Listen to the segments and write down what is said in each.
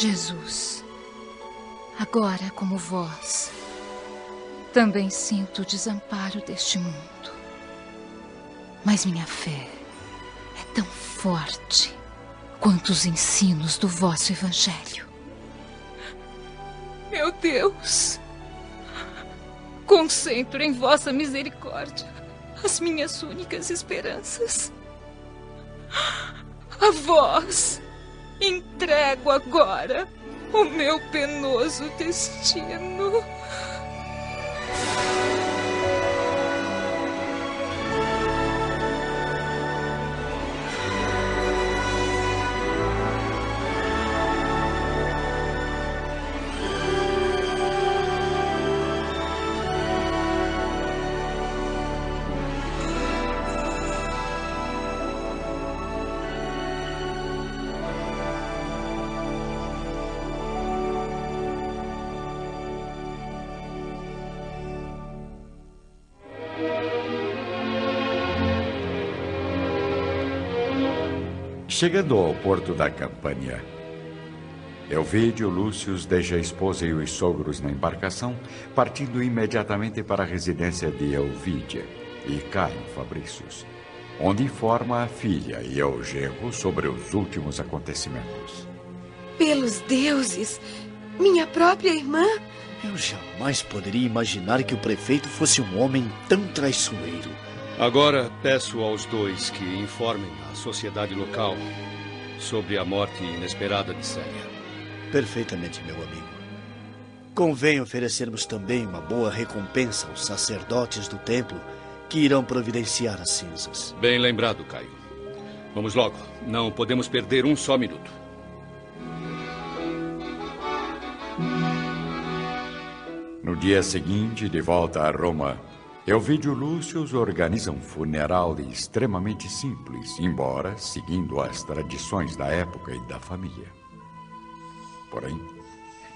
Jesus, agora como vós, também sinto o desamparo deste mundo. Mas minha fé é tão forte quanto os ensinos do vosso Evangelho. Meu Deus, concentro em vossa misericórdia as minhas únicas esperanças. A vós entrego agora o meu penoso destino. Chegando ao porto da Campânia, Elvídio Lúcius deixa a esposa e os sogros na embarcação, partindo imediatamente para a residência de Elvídia e Caio Fabricius, onde informa a filha e o genro sobre os últimos acontecimentos. Pelos deuses! Minha própria irmã? Eu jamais poderia imaginar que o prefeito fosse um homem tão traiçoeiro. Agora peço aos dois que informem a sociedade local sobre a morte inesperada de Célia. Perfeitamente, meu amigo. Convém oferecermos também uma boa recompensa aos sacerdotes do templo que irão providenciar as cinzas. Bem lembrado, Caio. Vamos logo. Não podemos perder um só minuto. No dia seguinte, de volta a Roma, Elvídio Lúcius organiza um funeral extremamente simples, embora seguindo as tradições da época e da família. Porém,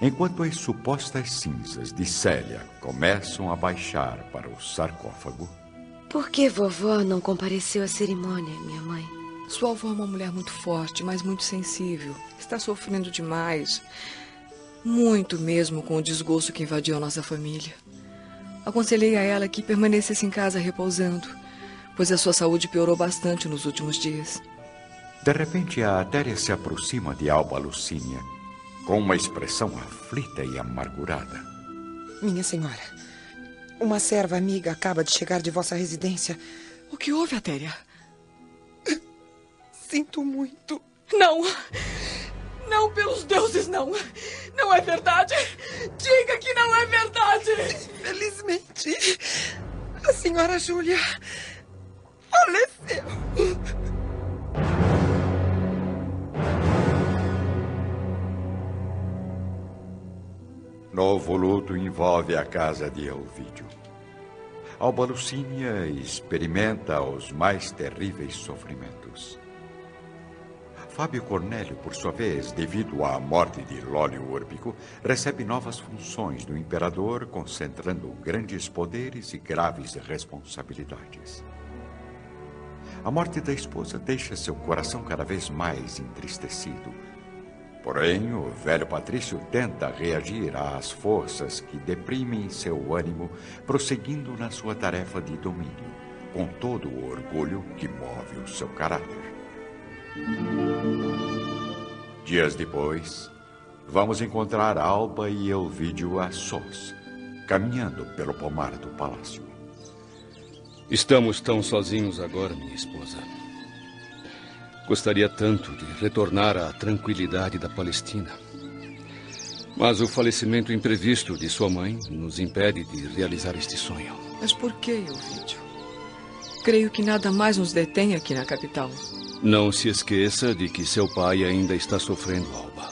enquanto as supostas cinzas de Célia começam a baixar para o sarcófago. Por que vovó não compareceu à cerimônia, minha mãe? Sua avó é uma mulher muito forte, mas muito sensível. Está sofrendo demais. Muito mesmo com o desgosto que invadiu a nossa família. Aconselhei a ela que permanecesse em casa repousando, pois a sua saúde piorou bastante nos últimos dias. De repente, a Atéria se aproxima de Alba Lucínia, com uma expressão aflita e amargurada. Minha senhora, uma serva amiga acaba de chegar de vossa residência. O que houve, Atéria? Sinto muito. Não! Não, pelos deuses, não! Não é verdade! Diga que não é verdade! Infelizmente, a senhora Júlia faleceu. Novo luto envolve a casa de Elvídio. Alba Lucínia experimenta os mais terríveis sofrimentos. Fábio Cornélio, por sua vez, devido à morte de Lólio Urbico, recebe novas funções do imperador, concentrando grandes poderes e graves responsabilidades. A morte da esposa deixa seu coração cada vez mais entristecido. Porém, o velho Patrício tenta reagir às forças que deprimem seu ânimo, prosseguindo na sua tarefa de domínio, com todo o orgulho que move o seu caráter. Dias depois, vamos encontrar Alba e Elvídio a sós, caminhando pelo pomar do palácio. Estamos tão sozinhos agora, minha esposa. Gostaria tanto de retornar à tranquilidade da Palestina. Mas o falecimento imprevisto de sua mãe nos impede de realizar este sonho. Mas por que, Elvídio? Creio que nada mais nos detém aqui na capital. Não se esqueça de que seu pai ainda está sofrendo, Alba.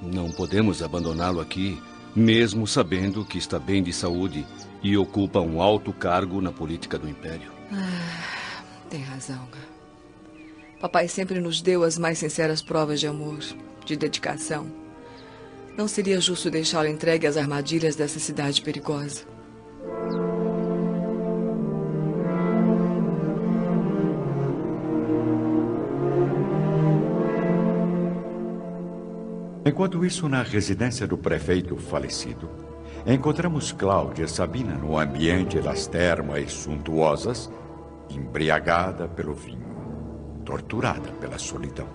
Não podemos abandoná-lo aqui, mesmo sabendo que está bem de saúde e ocupa um alto cargo na política do Império. Ah, tem razão. Papai sempre nos deu as mais sinceras provas de amor, de dedicação. Não seria justo deixá-lo entregue às armadilhas dessa cidade perigosa. Enquanto isso, na residência do prefeito falecido, encontramos Cláudia Sabina no ambiente das termas suntuosas, embriagada pelo vinho, torturada pela solidão.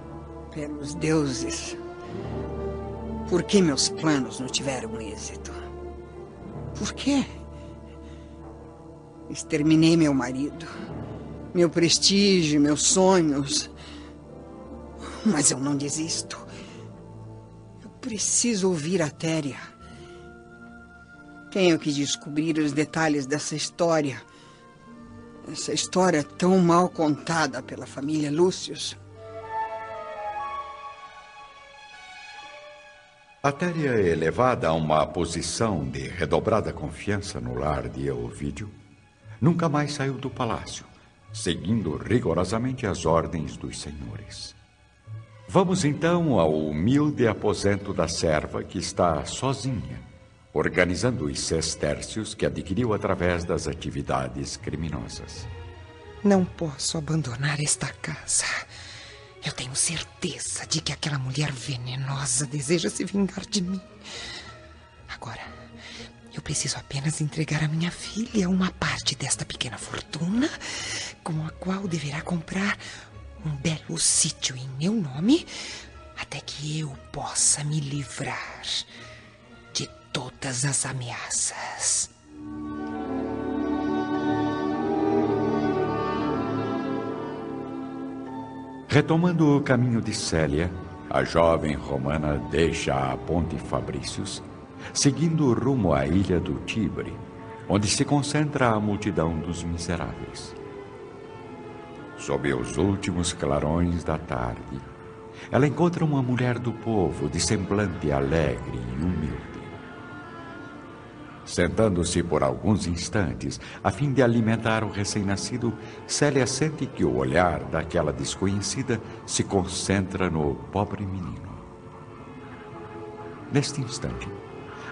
Pelos deuses, por que meus planos não tiveram êxito? Por quê? Exterminei meu marido, meu prestígio, meus sonhos. Mas eu não desisto. Preciso ouvir a Téria. Tenho que descobrir os detalhes dessa história. Essa história tão mal contada pela família Lúcius. A Téria é elevada a uma posição de redobrada confiança no lar de Elvídio, nunca mais saiu do palácio, seguindo rigorosamente as ordens dos senhores. Vamos então ao humilde aposento da serva que está sozinha, organizando os sestércios que adquiriu através das atividades criminosas. Não posso abandonar esta casa. Eu tenho certeza de que aquela mulher venenosa deseja se vingar de mim. Agora, eu preciso apenas entregar à minha filha uma parte desta pequena fortuna, com a qual deverá comprar um belo sítio em meu nome, até que eu possa me livrar de todas as ameaças. Retomando o caminho de Célia, a jovem romana deixa a Ponte Fabrícios, seguindo rumo à ilha do Tibre, onde se concentra a multidão dos miseráveis. Sob os últimos clarões da tarde, ela encontra uma mulher do povo de semblante alegre e humilde. Sentando-se por alguns instantes, a fim de alimentar o recém-nascido, Célia sente que o olhar daquela desconhecida se concentra no pobre menino. Neste instante,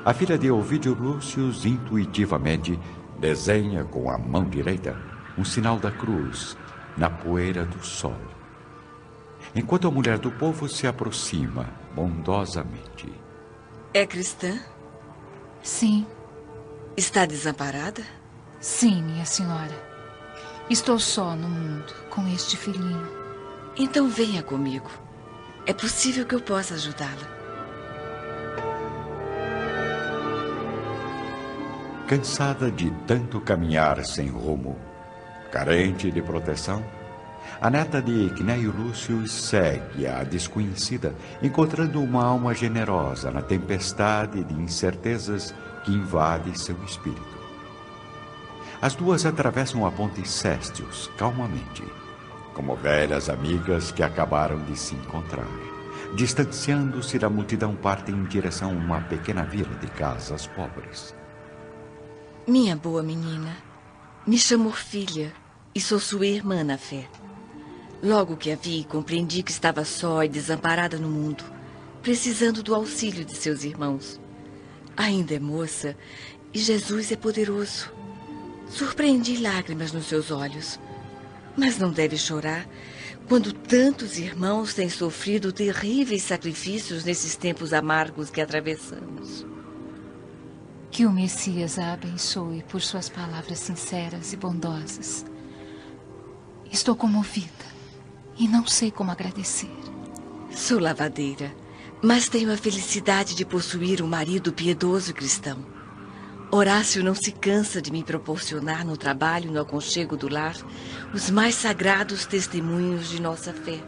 a filha de Ovidio Lúcius intuitivamente desenha com a mão direita um sinal da cruz na poeira do sol. Enquanto a mulher do povo se aproxima bondosamente. É cristã? Sim. Está desamparada? Sim, minha senhora. Estou só no mundo com este filhinho. Então venha comigo. É possível que eu possa ajudá-la. Cansada de tanto caminhar sem rumo, carente de proteção, a neta de Cneio Lúcio segue a desconhecida, encontrando uma alma generosa na tempestade de incertezas que invade seu espírito. As duas atravessam a ponte Céstios calmamente, como velhas amigas que acabaram de se encontrar. Distanciando-se da multidão, partem em direção a uma pequena vila de casas pobres. Minha boa menina, me chamo filha e sou sua irmã na fé. Logo que a vi, compreendi que estava só e desamparada no mundo, precisando do auxílio de seus irmãos. Ainda é moça e Jesus é poderoso. Surpreendi lágrimas nos seus olhos. Mas não deve chorar quando tantos irmãos têm sofrido terríveis sacrifícios nesses tempos amargos que atravessamos. Que o Messias a abençoe por suas palavras sinceras e bondosas. Estou comovida e não sei como agradecer. Sou lavadeira, mas tenho a felicidade de possuir um marido piedoso cristão. Horácio não se cansa de me proporcionar no trabalho e no aconchego do lar os mais sagrados testemunhos de nossa fé.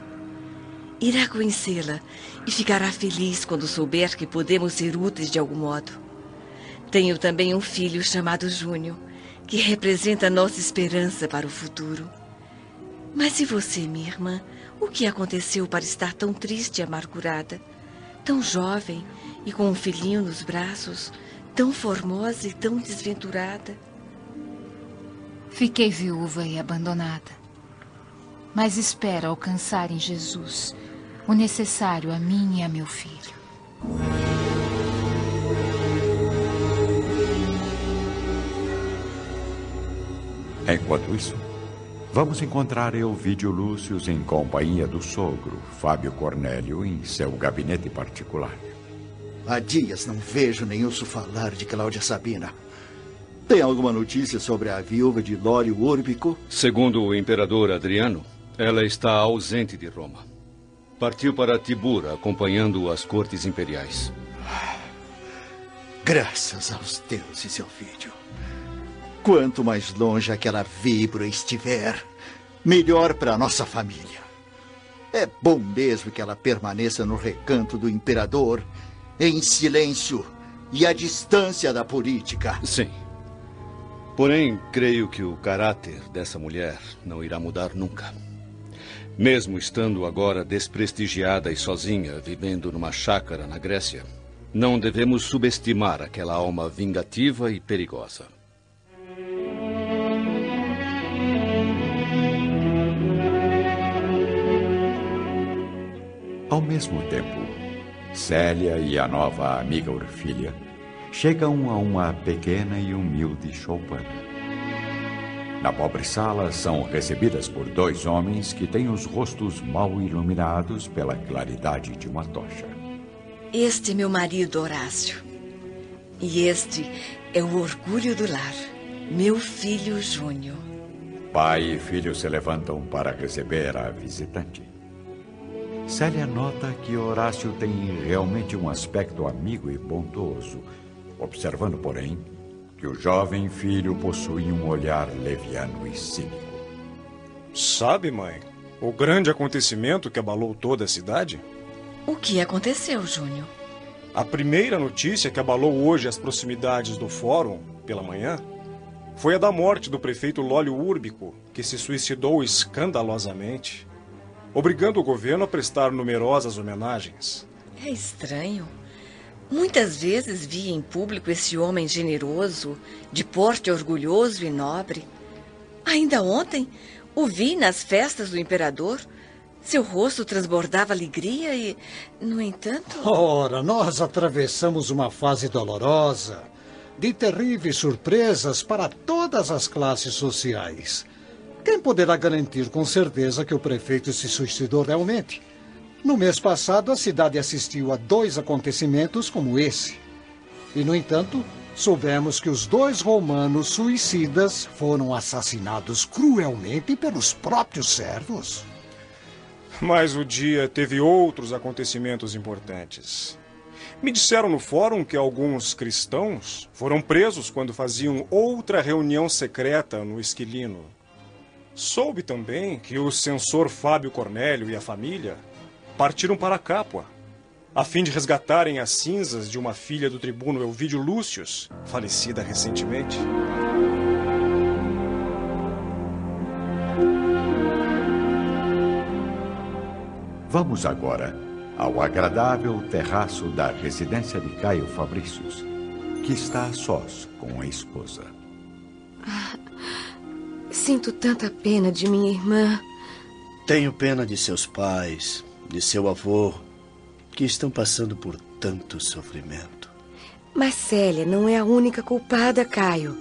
Irá conhecê-la e ficará feliz quando souber que podemos ser úteis de algum modo. Tenho também um filho chamado Júnior, que representa nossa esperança para o futuro. Mas e você, minha irmã? O que aconteceu para estar tão triste e amargurada? Tão jovem e com um filhinho nos braços, tão formosa e tão desventurada. Fiquei viúva e abandonada. Mas espero alcançar em Jesus o necessário a mim e a meu filho. Enquanto isso, vamos encontrar Elvídio Lúcius em companhia do sogro, Fábio Cornélio, em seu gabinete particular. Há dias não vejo nem ouço falar de Cláudia Sabina. Tem alguma notícia sobre a viúva de Lório Urbico? Segundo o imperador Adriano, ela está ausente de Roma. Partiu para Tibura, acompanhando as cortes imperiais. Graças aos deuses, Elvídio. Quanto mais longe aquela vibra estiver, melhor para nossa família. É bom mesmo que ela permaneça no recanto do imperador, em silêncio e à distância da política. Sim. Porém, creio que o caráter dessa mulher não irá mudar nunca. Mesmo estando agora desprestigiada e sozinha, vivendo numa chácara na Grécia, não devemos subestimar aquela alma vingativa e perigosa. Ao mesmo tempo, Célia e a nova amiga Orfília chegam a uma pequena e humilde choupana. Na pobre sala são recebidas por dois homens que têm os rostos mal iluminados pela claridade de uma tocha. Este é meu marido, Horácio. E este é o orgulho do lar, meu filho Júnior. Pai e filho se levantam para receber a visitante. Célia nota que Horácio tem realmente um aspecto amigo e bondoso, observando, porém, que o jovem filho possui um olhar leviano e cínico. Sabe, mãe, o grande acontecimento que abalou toda a cidade? O que aconteceu, Júnior? A primeira notícia que abalou hoje as proximidades do fórum, pela manhã, foi a da morte do prefeito Lólio Úrbico, que se suicidou escandalosamente, obrigando o governo a prestar numerosas homenagens. É estranho. Muitas vezes vi em público esse homem generoso, de porte orgulhoso e nobre. Ainda ontem o vi nas festas do imperador seu rosto transbordava alegria e, no entanto. Ora, nós atravessamos uma fase dolorosa, de terríveis surpresas para todas as classes sociais. Quem poderá garantir com certeza que o prefeito se suicidou realmente? No mês passado, a cidade assistiu a dois acontecimentos como esse. E, no entanto, soubemos que os dois romanos suicidas foram assassinados cruelmente pelos próprios servos. Mas o dia teve outros acontecimentos importantes. Me disseram no fórum que alguns cristãos foram presos quando faziam outra reunião secreta no Esquilino. Soube também que o censor Fábio Cornélio e a família partiram para Capua, a fim de resgatarem as cinzas de uma filha do tribuno Elvídio Lúcius, falecida recentemente. Vamos agora ao agradável terraço da residência de Caio Fabricius, que está a sós com a esposa. Ah, sinto tanta pena de minha irmã. Tenho pena de seus pais, de seu avô, que estão passando por tanto sofrimento. Mas Célia não é a única culpada, Caio.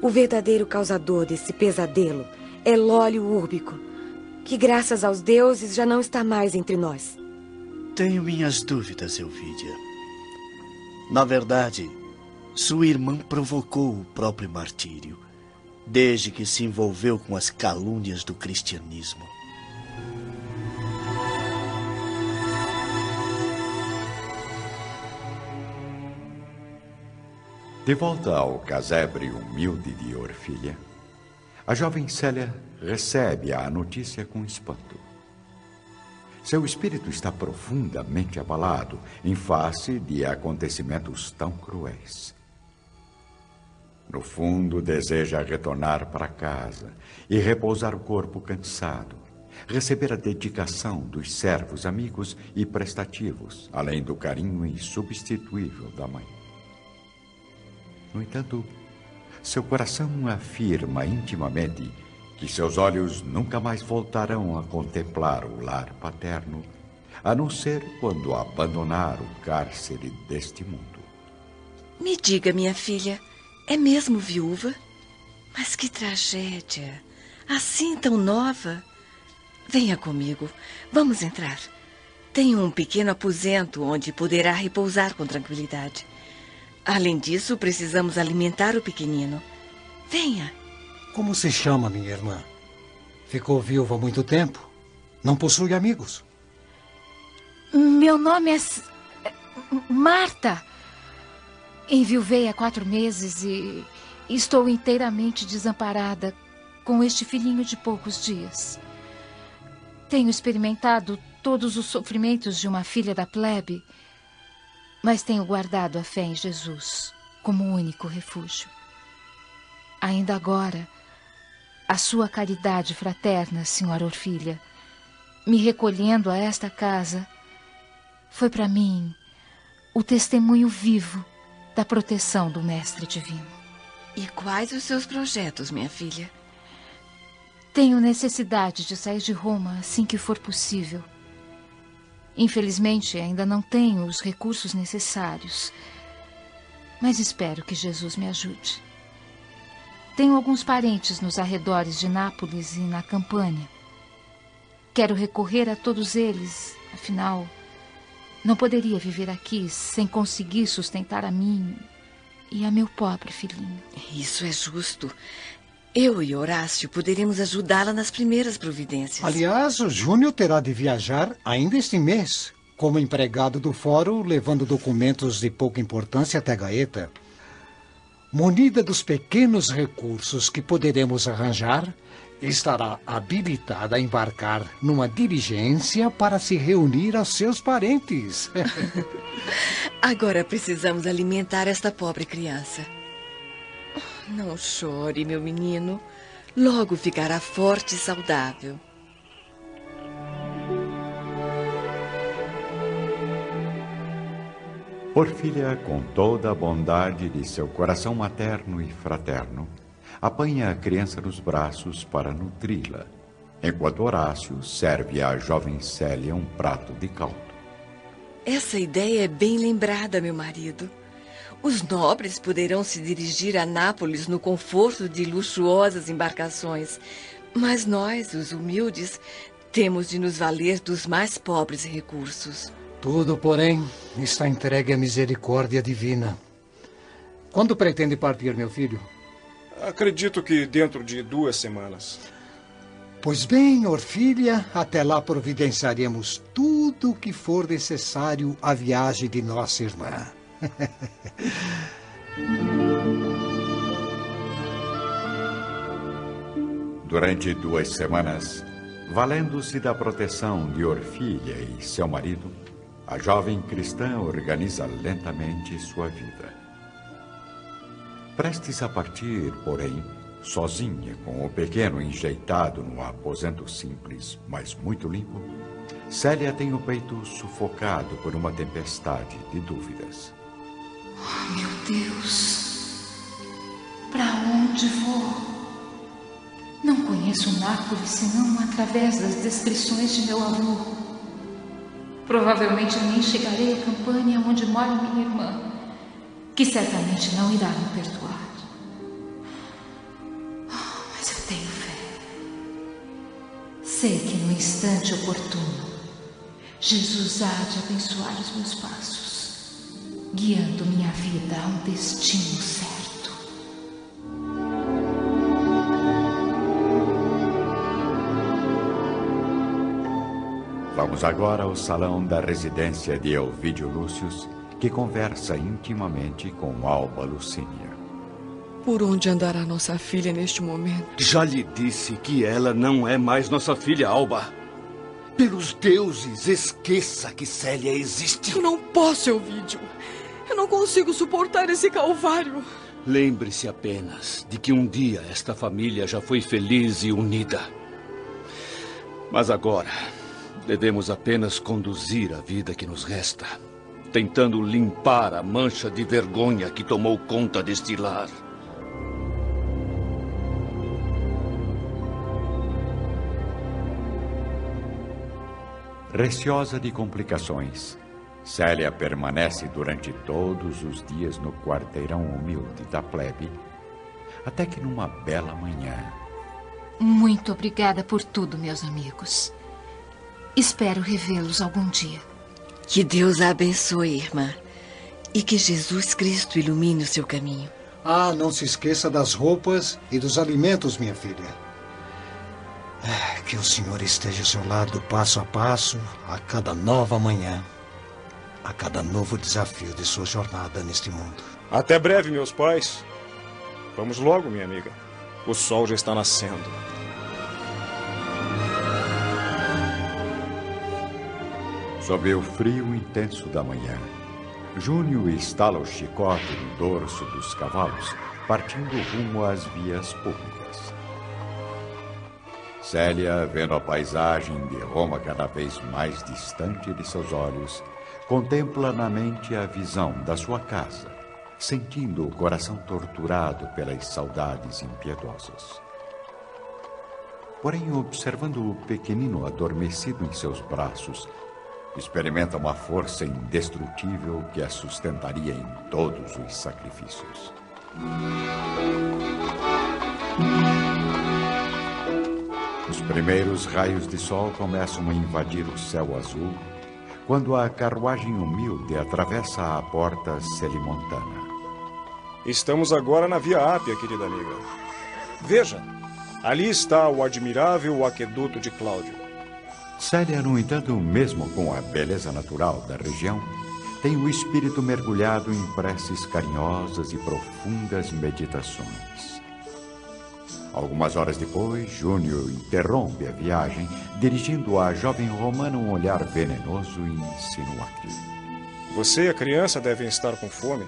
O verdadeiro causador desse pesadelo é Lólio Úrbico que, graças aos deuses, já não está mais entre nós. Tenho minhas dúvidas, Elvídia. Na verdade, sua irmã provocou o próprio martírio, desde que se envolveu com as calúnias do cristianismo. De volta ao casebre humilde de Orfilha, a jovem Célia recebe a notícia com espanto. Seu espírito está profundamente abalado em face de acontecimentos tão cruéis. No fundo, deseja retornar para casa e repousar o corpo cansado, receber a dedicação dos servos amigos e prestativos, além do carinho insubstituível da mãe. No entanto, seu coração afirma intimamente que seus olhos nunca mais voltarão a contemplar o lar paterno, a não ser quando abandonar o cárcere deste mundo. Me diga, minha filha, é mesmo viúva? Mas que tragédia! Assim tão nova! Venha comigo, vamos entrar. Tenho um pequeno aposento onde poderá repousar com tranquilidade. Além disso, precisamos alimentar o pequenino. Venha. Como se chama, minha irmã? Ficou viúva há muito tempo? Não possui amigos? Meu nome é. Marta. Enviuvei há quatro meses e estou inteiramente desamparada com este filhinho de poucos dias. Tenho experimentado todos os sofrimentos de uma filha da plebe, mas tenho guardado a fé em Jesus como único refúgio. Ainda agora, a sua caridade fraterna, senhora Orfilha, me recolhendo a esta casa, foi para mim o testemunho vivo da proteção do Mestre Divino. E quais os seus projetos, minha filha? Tenho necessidade de sair de Roma assim que for possível. Infelizmente, ainda não tenho os recursos necessários. Mas espero que Jesus me ajude. Tenho alguns parentes nos arredores de Nápoles e na Campânia. Quero recorrer a todos eles, afinal, não poderia viver aqui sem conseguir sustentar a mim e a meu pobre filhinho. Isso é justo. Eu e Horácio poderemos ajudá-la nas primeiras providências. Aliás, o Júnior terá de viajar ainda este mês, como empregado do fórum, levando documentos de pouca importância até Gaeta. Munida dos pequenos recursos que poderemos arranjar, estará habilitada a embarcar numa diligência para se reunir aos seus parentes. Agora precisamos alimentar esta pobre criança. Não chore, meu menino. Logo ficará forte e saudável. Orfília, com toda a bondade de seu coração materno e fraterno, apanha a criança nos braços para nutri-la, enquanto Horácio serve à jovem Célia um prato de caldo. Essa ideia é bem lembrada, meu marido. Os nobres poderão se dirigir a Nápoles no conforto de luxuosas embarcações, mas nós, os humildes, temos de nos valer dos mais pobres recursos. Tudo, porém, está entregue à misericórdia divina. Quando pretende partir, meu filho? Acredito que dentro de duas semanas. Pois bem, Orfília, até lá providenciaremos tudo o que for necessário à viagem de nossa irmã. Durante duas semanas, valendo-se da proteção de Orfília e seu marido, a jovem cristã organiza lentamente sua vida. Prestes a partir, porém, sozinha, com o pequeno enjeitado num aposento simples, mas muito limpo, Célia tem o peito sufocado por uma tempestade de dúvidas. Oh, meu Deus! Para onde vou? Não conheço Nápoles senão através das descrições de meu avô. Provavelmente nem chegarei à campanha onde mora minha irmã, que certamente não irá me perdoar. Oh, mas eu tenho fé. Sei que no instante oportuno, Jesus há de abençoar os meus passos guiando minha vida a um destino certo. Vamos agora ao salão da residência de Elvídio Lúcius, que conversa intimamente com Alba Lucínia. Por onde andará nossa filha neste momento? Já lhe disse que ela não é mais nossa filha, Alba. Pelos deuses, esqueça que Célia existe. Eu não posso, Elvídio. Eu não consigo suportar esse calvário. Lembre-se apenas de que um dia esta família já foi feliz e unida. Mas agora, devemos apenas conduzir a vida que nos resta, tentando limpar a mancha de vergonha que tomou conta deste lar. Receosa de complicações, Célia permanece durante todos os dias no quarteirão humilde da plebe, até que numa bela manhã. Muito obrigada por tudo, meus amigos. Espero revê-los algum dia. Que Deus a abençoe, irmã. E que Jesus Cristo ilumine o seu caminho. Ah, não se esqueça das roupas e dos alimentos, minha filha. Ah, que o Senhor esteja ao seu lado passo a passo, a cada nova manhã, a cada novo desafio de sua jornada neste mundo. Até breve, meus pais. Vamos logo, minha amiga. O sol já está nascendo. Sob o frio intenso da manhã, Júnior estala o chicote no dorso dos cavalos, partindo rumo às vias públicas. Célia, vendo a paisagem de Roma cada vez mais distante de seus olhos, contempla na mente a visão da sua casa, sentindo o coração torturado pelas saudades impiedosas. Porém, observando o pequenino adormecido em seus braços, experimenta uma força indestrutível que a sustentaria em todos os sacrifícios. Os primeiros raios de sol começam a invadir o céu azul quando a carruagem humilde atravessa a porta celimontana. Estamos agora na Via Ápia, querida amiga. Veja, ali está o admirável aqueduto de Cláudio. Célia, no entanto, mesmo com a beleza natural da região, tem o espírito mergulhado em preces carinhosas e profundas meditações. Algumas horas depois, Júnior interrompe a viagem, dirigindo à jovem romana um olhar venenoso e insinuativo. Você e a criança devem estar com fome.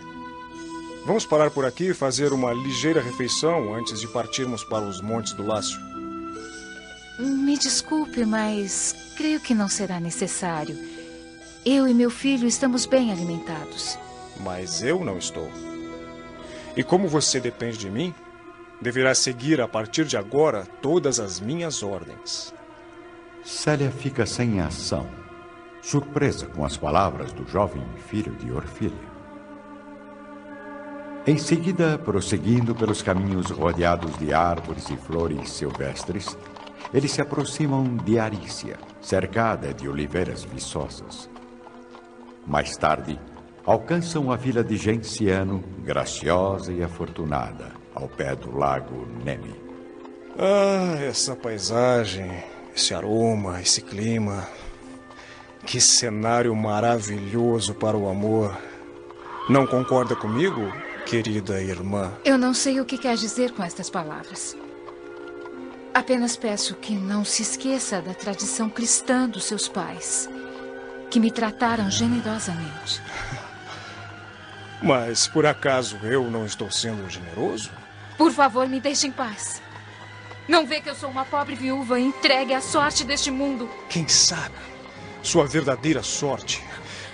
Vamos parar por aqui e fazer uma ligeira refeição antes de partirmos para os Montes do Lácio. Me desculpe, mas creio que não será necessário. Eu e meu filho estamos bem alimentados. Mas eu não estou. E como você depende de mim, deverá seguir a partir de agora todas as minhas ordens. Célia fica sem ação, surpresa com as palavras do jovem filho de Orfília. Em seguida, prosseguindo pelos caminhos rodeados de árvores e flores silvestres, eles se aproximam de Arícia, cercada de oliveiras viçosas. Mais tarde, alcançam a vila de Genciano, graciosa e afortunada, ao pé do lago Nemi. Ah, essa paisagem, esse aroma, esse clima. Que cenário maravilhoso para o amor. Não concorda comigo, querida irmã? Eu não sei o que quer dizer com estas palavras. Apenas peço que não se esqueça da tradição cristã dos seus pais, que me trataram generosamente. Mas por acaso eu não estou sendo generoso? Por favor, me deixe em paz. Não vê que eu sou uma pobre viúva entregue à sorte deste mundo? Quem sabe sua verdadeira sorte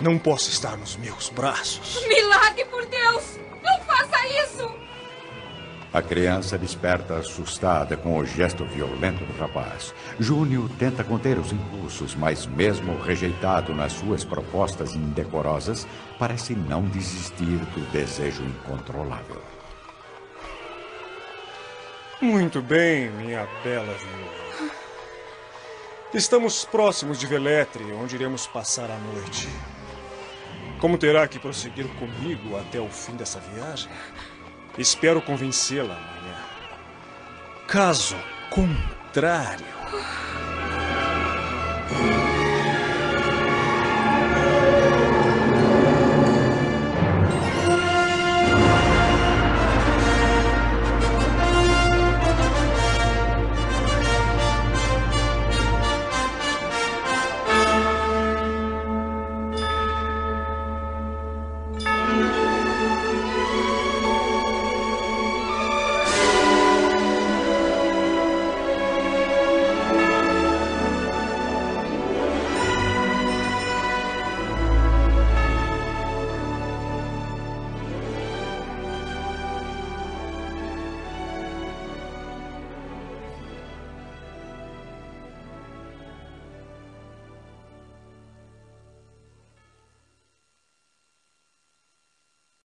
não possa estar nos meus braços. Me largue, por Deus! Não faça isso! A criança desperta assustada com o gesto violento do rapaz. Júnior tenta conter os impulsos, mas mesmo rejeitado nas suas propostas indecorosas, parece não desistir do desejo incontrolável. Muito bem, minha bela viúva. Estamos próximos de Veletre, onde iremos passar a noite. Como terá que prosseguir comigo até o fim dessa viagem? Espero convencê-la amanhã. Caso contrário.